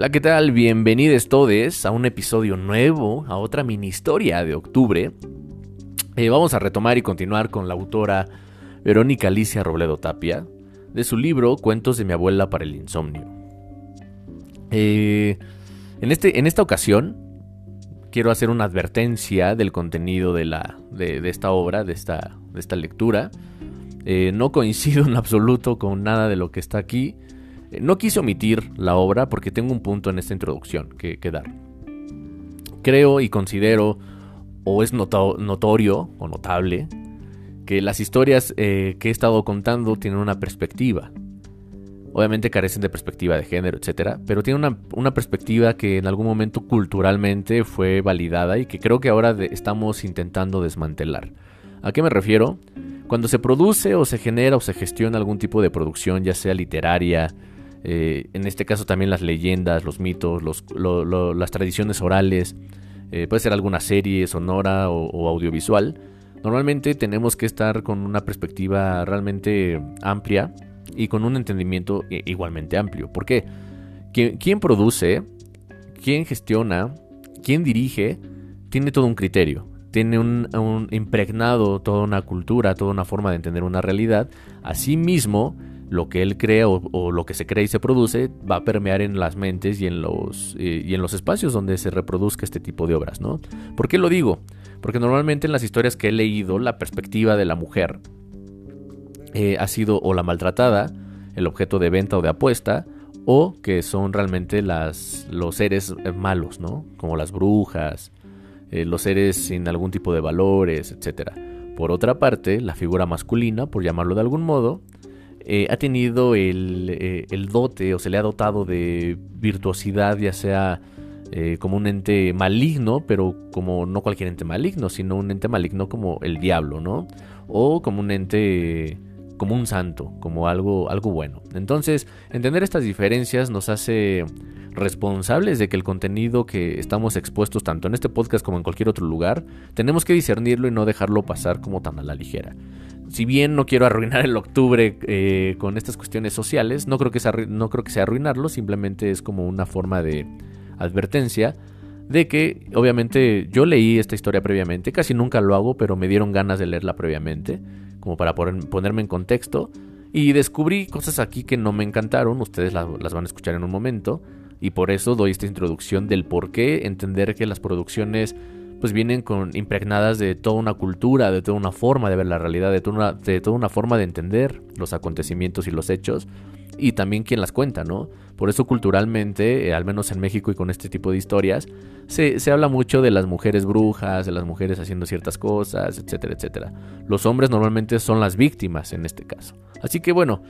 Hola, ¿qué tal? Bienvenidos todos a un episodio nuevo, a otra mini historia de octubre. Eh, vamos a retomar y continuar con la autora Verónica Alicia Robledo Tapia, de su libro Cuentos de mi abuela para el insomnio. Eh, en, este, en esta ocasión quiero hacer una advertencia del contenido de, la, de, esta obra, de esta, de esta lectura. Eh, no coincido en absoluto con nada de lo que está aquí. No quise omitir la obra porque tengo un punto en esta introducción que, dar. Creo y considero, o es notorio o notable, que las historias eh, que he estado contando tienen una perspectiva. Obviamente carecen de perspectiva de género, etc. Pero tienen una, perspectiva que en algún momento culturalmente fue validada y que creo que ahora estamos intentando desmantelar. ¿A qué me refiero? Cuando se produce o se genera o se gestiona algún tipo de producción, ya sea literaria, eh, en este caso también las leyendas, los mitos, las tradiciones orales, eh, puede ser alguna serie sonora o, audiovisual, normalmente tenemos que estar con una perspectiva realmente amplia y con un entendimiento igualmente amplio. ¿Por qué? ¿Quién produce, quién gestiona, quién dirige, tiene todo un criterio tiene un, impregnado toda una cultura, toda una forma de entender una realidad. Asimismo, lo que él crea o, lo que se crea y se produce va a permear en las mentes y en los, eh, y en los espacios donde se reproduzca este tipo de obras, ¿no? ¿Por qué lo digo? Porque normalmente en las historias que he leído, la perspectiva de la mujer eh, ha sido o la maltratada, el objeto de venta o de apuesta, o que son realmente las, los seres malos, ¿no? Como las brujas, eh, los seres sin algún tipo de valores, etc. Por otra parte, la figura masculina, por llamarlo de algún modo, eh, ha tenido eh, el, dote o se le ha dotado de virtuosidad, ya sea como un ente maligno, pero como no cualquier ente maligno, sino un ente maligno como el diablo, ¿no? O como un ente como un santo, como algo, algo bueno. Entonces, entender estas diferencias nos hace responsables de que el contenido que estamos expuestos tanto en este podcast como en cualquier otro lugar, tenemos que discernirlo y no dejarlo pasar como tan a la ligera. Si bien no quiero arruinar el octubre eh, con estas cuestiones sociales, no creo, que sea, no creo que sea arruinarlo, simplemente es como una forma de advertencia de que obviamente yo leí esta historia previamente, casi nunca lo hago, pero me dieron ganas de leerla previamente, como para ponerme en contexto, y descubrí cosas aquí que no me encantaron, ustedes las van a escuchar en un momento, y por eso doy esta introducción del por qué entender que las producciones pues vienen con impregnadas de toda una cultura, de toda una forma de ver la realidad, de toda una, de toda una forma de entender los acontecimientos y los hechos y también quien las cuenta, ¿no? Por eso culturalmente, eh, al menos en México y con este tipo de historias, se, se, habla mucho de las mujeres brujas, de las mujeres haciendo ciertas cosas, etcétera, etcétera. Los hombres normalmente son las víctimas en este caso. Así que bueno,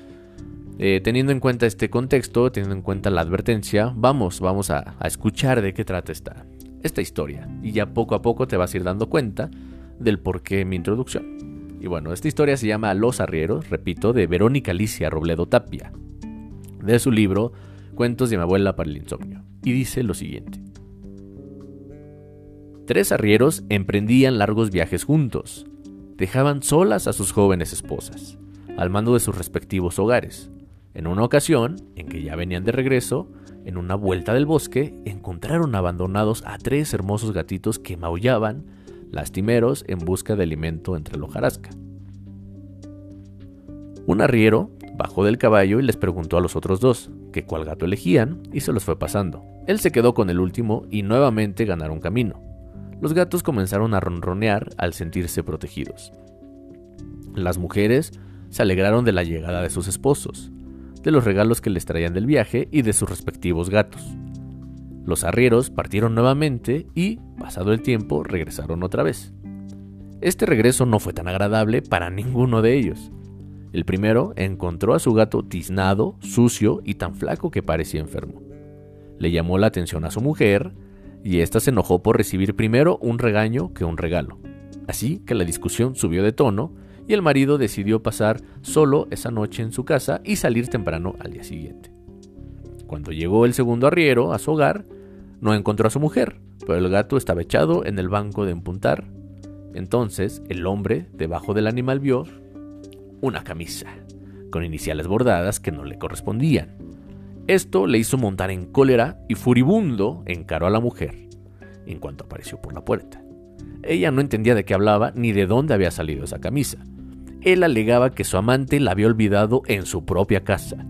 eh, teniendo en cuenta este contexto, teniendo en cuenta la advertencia, vamos, vamos a, escuchar de qué trata esta, esta historia. Y ya poco a poco te vas a ir dando cuenta del por qué mi introducción. Y bueno, esta historia se llama Los Arrieros, repito, de Verónica Alicia Robledo Tapia, de su libro Cuentos de mi abuela para el insomnio. Y dice lo siguiente. Tres arrieros emprendían largos viajes juntos. Dejaban solas a sus jóvenes esposas, al mando de sus respectivos hogares. En una ocasión, en que ya venían de regreso, en una vuelta del bosque, encontraron abandonados a tres hermosos gatitos que maullaban, lastimeros, en busca de alimento entre la hojarasca. Un arriero bajó del caballo y les preguntó a los otros dos que cuál gato elegían y se los fue pasando. Él se quedó con el último y nuevamente ganaron camino. Los gatos comenzaron a ronronear al sentirse protegidos. Las mujeres se alegraron de la llegada de sus esposos, de los regalos que les traían del viaje y de sus respectivos gatos. Los arrieros partieron nuevamente y, pasado el tiempo, regresaron otra vez. Este regreso no fue tan agradable para ninguno de ellos. El primero encontró a su gato tiznado, sucio y tan flaco que parecía enfermo. Le llamó la atención a su mujer y ésta se enojó por recibir primero un regaño que un regalo. Así que la discusión subió de tono y el marido decidió pasar solo esa noche en su casa y salir temprano al día siguiente. Cuando llegó el segundo arriero a su hogar, no encontró a su mujer, pero el gato estaba echado en el banco de empuntar. Entonces el hombre debajo del animal vio una camisa, con iniciales bordadas que no le correspondían. Esto le hizo montar en cólera y furibundo encaró a la mujer en cuanto apareció por la puerta. Ella no entendía de qué hablaba ni de dónde había salido esa camisa. Él alegaba que su amante la había olvidado en su propia casa.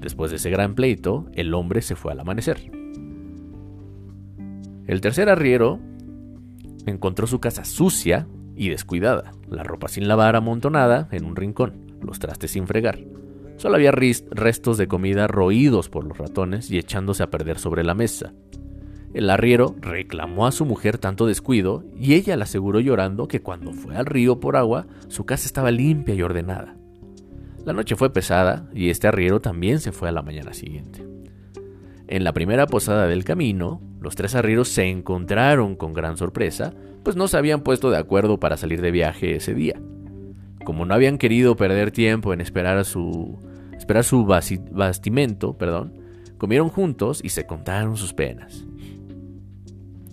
Después de ese gran pleito, el hombre se fue al amanecer. El tercer arriero encontró su casa sucia y descuidada, la ropa sin lavar amontonada en un rincón, los trastes sin fregar. Solo había restos de comida roídos por los ratones y echándose a perder sobre la mesa. El arriero reclamó a su mujer tanto descuido y ella le aseguró llorando que cuando fue al río por agua, su casa estaba limpia y ordenada. La noche fue pesada y este arriero también se fue a la mañana siguiente. En la primera posada del camino, los tres arrieros se encontraron con gran sorpresa, pues no se habían puesto de acuerdo para salir de viaje ese día. Como no habían querido perder tiempo en esperar su esperar su bastimento, perdón, comieron juntos y se contaron sus penas.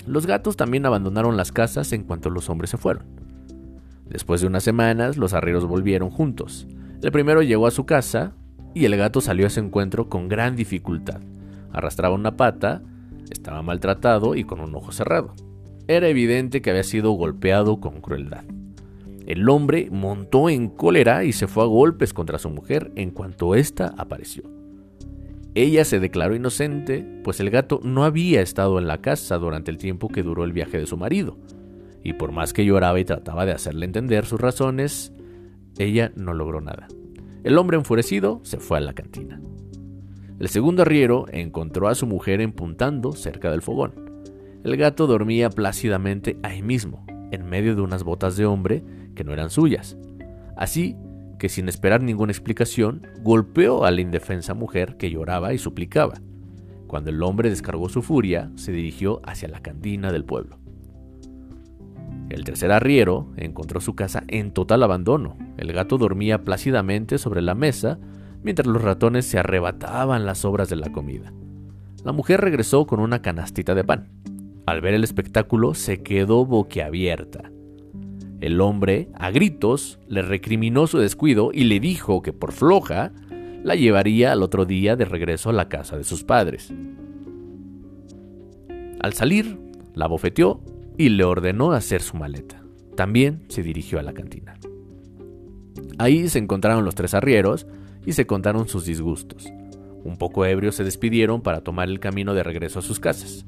Los gatos también abandonaron las casas en cuanto los hombres se fueron. Después de unas semanas, los arrieros volvieron juntos. El primero llegó a su casa y el gato salió a ese encuentro con gran dificultad. Arrastraba una pata estaba maltratado y con un ojo cerrado. Era evidente que había sido golpeado con crueldad. El hombre montó en cólera y se fue a golpes contra su mujer en cuanto ésta apareció. Ella se declaró inocente, pues el gato no había estado en la casa durante el tiempo que duró el viaje de su marido, y por más que lloraba y trataba de hacerle entender sus razones, ella no logró nada. El hombre enfurecido se fue a la cantina. El segundo arriero encontró a su mujer empuntando cerca del fogón. El gato dormía plácidamente ahí mismo, en medio de unas botas de hombre que no eran suyas. Así que sin esperar ninguna explicación, golpeó a la indefensa mujer que lloraba y suplicaba. Cuando el hombre descargó su furia, se dirigió hacia la cantina del pueblo. El tercer arriero encontró su casa en total abandono. El gato dormía plácidamente sobre la mesa mientras los ratones se arrebataban las sobras de la comida. La mujer regresó con una canastita de pan. Al ver el espectáculo se quedó boquiabierta. El hombre, a gritos, le recriminó su descuido y le dijo que por floja la llevaría al otro día de regreso a la casa de sus padres. Al salir, la bofeteó y le ordenó hacer su maleta. También se dirigió a la cantina. Ahí se encontraron los tres arrieros y se contaron sus disgustos. Un poco ebrios se despidieron para tomar el camino de regreso a sus casas.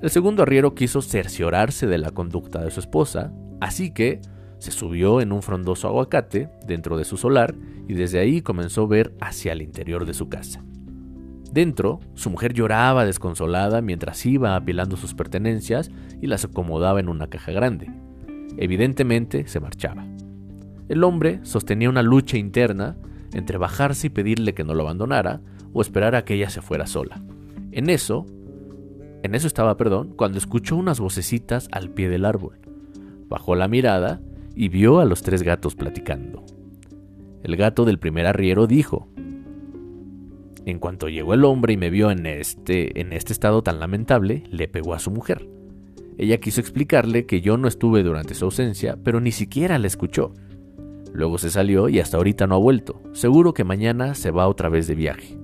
El segundo arriero quiso cerciorarse de la conducta de su esposa, así que se subió en un frondoso aguacate dentro de su solar y desde ahí comenzó a ver hacia el interior de su casa. Dentro, su mujer lloraba desconsolada mientras iba apilando sus pertenencias y las acomodaba en una caja grande. Evidentemente se marchaba. El hombre sostenía una lucha interna entre bajarse y pedirle que no lo abandonara o esperar a que ella se fuera sola. En eso, en eso estaba, perdón, cuando escuchó unas vocecitas al pie del árbol. Bajó la mirada y vio a los tres gatos platicando. El gato del primer arriero dijo: En cuanto llegó el hombre y me vio en este en este estado tan lamentable, le pegó a su mujer. Ella quiso explicarle que yo no estuve durante su ausencia, pero ni siquiera la escuchó. Luego se salió y hasta ahorita no ha vuelto. Seguro que mañana se va otra vez de viaje.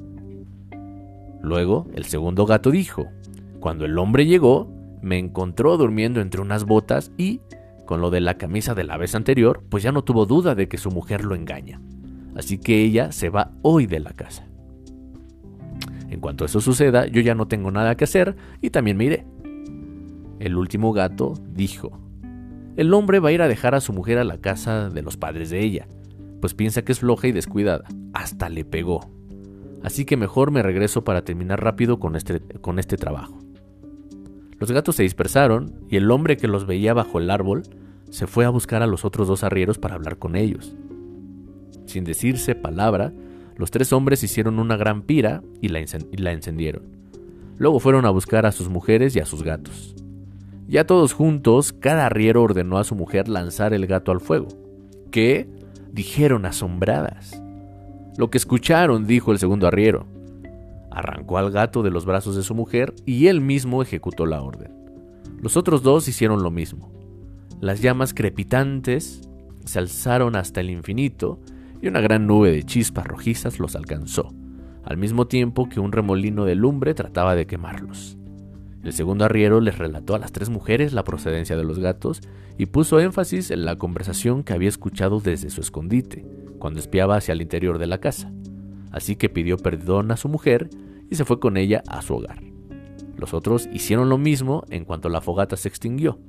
Luego el segundo gato dijo, cuando el hombre llegó, me encontró durmiendo entre unas botas y, con lo de la camisa de la vez anterior, pues ya no tuvo duda de que su mujer lo engaña. Así que ella se va hoy de la casa. En cuanto eso suceda, yo ya no tengo nada que hacer y también me iré. El último gato dijo, el hombre va a ir a dejar a su mujer a la casa de los padres de ella, pues piensa que es floja y descuidada. Hasta le pegó. Así que mejor me regreso para terminar rápido con este, con este trabajo. Los gatos se dispersaron y el hombre que los veía bajo el árbol se fue a buscar a los otros dos arrieros para hablar con ellos. Sin decirse palabra, los tres hombres hicieron una gran pira y la, encendieron. Luego fueron a buscar a sus mujeres y a sus gatos. Ya todos juntos, cada arriero ordenó a su mujer lanzar el gato al fuego. ¿Qué? dijeron asombradas. Lo que escucharon, dijo el segundo arriero. Arrancó al gato de los brazos de su mujer y él mismo ejecutó la orden. Los otros dos hicieron lo mismo. Las llamas crepitantes se alzaron hasta el infinito y una gran nube de chispas rojizas los alcanzó. al mismo tiempo que un remolino de lumbre trataba de quemarlos. El segundo arriero les relató a las tres mujeres la procedencia de los gatos y puso énfasis en la conversación que había escuchado desde su escondite, cuando espiaba hacia el interior de la casa. Así que pidió perdón a su mujer y se fue con ella a su hogar. Los otros hicieron lo mismo en cuanto la fogata se extinguió.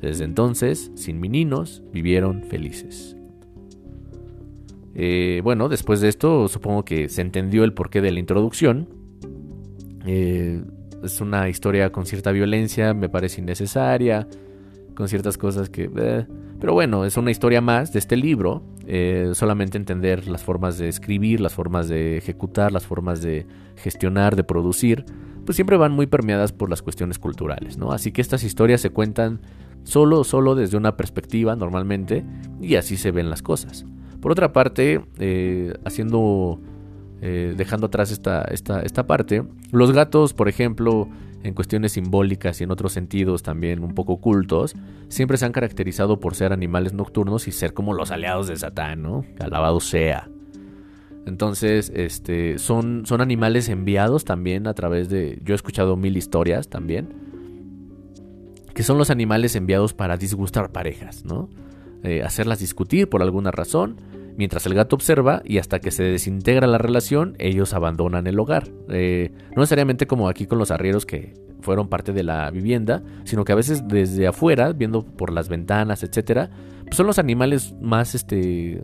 Desde entonces, sin meninos, vivieron felices. Eh, bueno, después de esto supongo que se entendió el porqué de la introducción. Eh, es una historia con cierta violencia, me parece innecesaria, con ciertas cosas que... Eh, pero bueno, es una historia más de este libro. solamente entender las formas de escribir, las formas de ejecutar, las formas de gestionar, de producir, pues siempre van muy permeadas por las cuestiones culturales, ¿no? Así que estas historias se cuentan solo, solo desde una perspectiva normalmente y así se ven las cosas. Por otra parte, eh, haciendo, eh, dejando atrás esta, esta, esta parte, los gatos, por ejemplo, en cuestiones simbólicas y en otros sentidos también un poco ocultos, siempre se han caracterizado por ser animales nocturnos y ser como los aliados de Satán, ¿no? Alabado sea. Entonces, este, son, son animales enviados también a través de... Yo he escuchado mil historias también. Que son los animales enviados para disgustar parejas, ¿no? Eh, hacerlas discutir por alguna razón Mientras el gato observa y hasta que se desintegra la relación, ellos abandonan el hogar. Eh, no necesariamente como aquí con los arrieros que fueron parte de la vivienda, sino que a veces desde afuera, viendo por las ventanas, etcétera, pues son los animales más este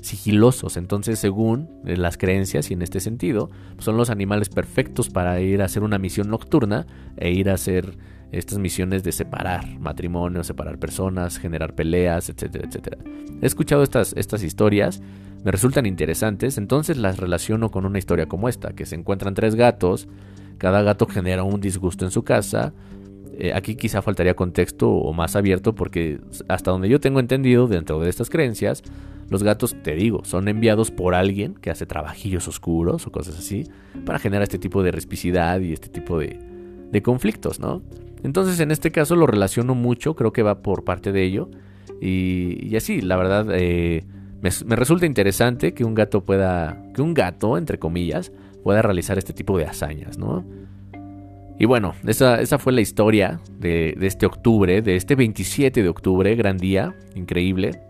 sigilosos. Entonces, según las creencias y en este sentido, pues son los animales perfectos para ir a hacer una misión nocturna e ir a hacer estas misiones de separar matrimonios, separar personas, generar peleas, etcétera, etcétera. He escuchado estas, estas historias, me resultan interesantes, entonces las relaciono con una historia como esta, que se encuentran tres gatos, cada gato genera un disgusto en su casa. Eh, aquí quizá faltaría contexto o más abierto porque hasta donde yo tengo entendido dentro de estas creencias, los gatos, te digo, son enviados por alguien que hace trabajillos oscuros o cosas así para generar este tipo de respicidad y este tipo de, de conflictos, ¿no? Entonces en este caso lo relaciono mucho, creo que va por parte de ello. Y, así, la verdad, eh, me, resulta interesante que un gato pueda, que un gato, entre comillas, pueda realizar este tipo de hazañas, ¿no? Y bueno, esa, esa fue la historia de, este octubre, de este 27 de octubre, gran día, increíble,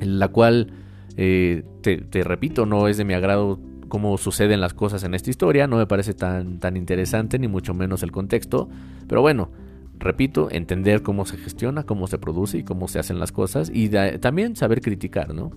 en la cual, eh, te repito, no es de mi agrado cómo suceden las cosas en esta historia, no me parece tan, tan interesante, ni mucho menos el contexto, pero bueno, repito, entender cómo se gestiona, cómo se produce y cómo se hacen las cosas y también saber criticar, ¿no?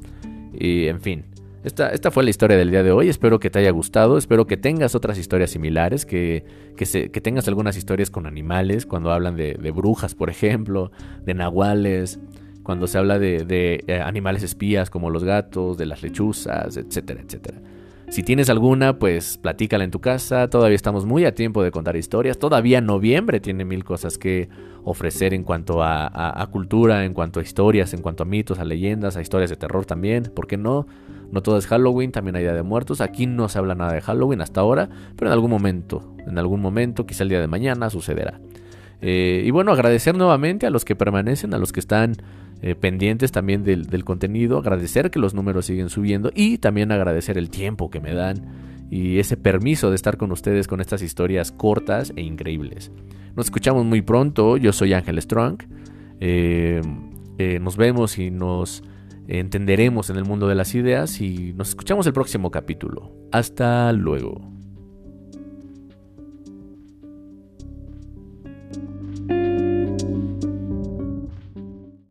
Y en fin, esta, esta, fue la historia del día de hoy, espero que te haya gustado, espero que tengas otras historias similares, que, que, tengas algunas historias con animales, cuando hablan de, brujas, por ejemplo, de nahuales, cuando se habla de, de eh, animales espías como los gatos, de las lechuzas, etcétera, etcétera. Si tienes alguna, pues platícala en tu casa. Todavía estamos muy a tiempo de contar historias. Todavía noviembre tiene mil cosas que ofrecer en cuanto a, cultura, en cuanto a historias, en cuanto a mitos, a leyendas, a historias de terror también. ¿Por qué no? No todo es Halloween, también hay Día de Muertos. Aquí no se habla nada de Halloween hasta ahora, pero en algún momento, en algún momento, quizá el día de mañana, sucederá. Eh, y bueno, agradecer nuevamente a los que permanecen, a los que están eh, pendientes también del, contenido, agradecer que los números siguen subiendo y también agradecer el tiempo que me dan y ese permiso de estar con ustedes con estas historias cortas e increíbles. Nos escuchamos muy pronto, yo soy Ángel Strong, eh, nos vemos y nos entenderemos en el mundo de las ideas y nos escuchamos el próximo capítulo. Hasta luego.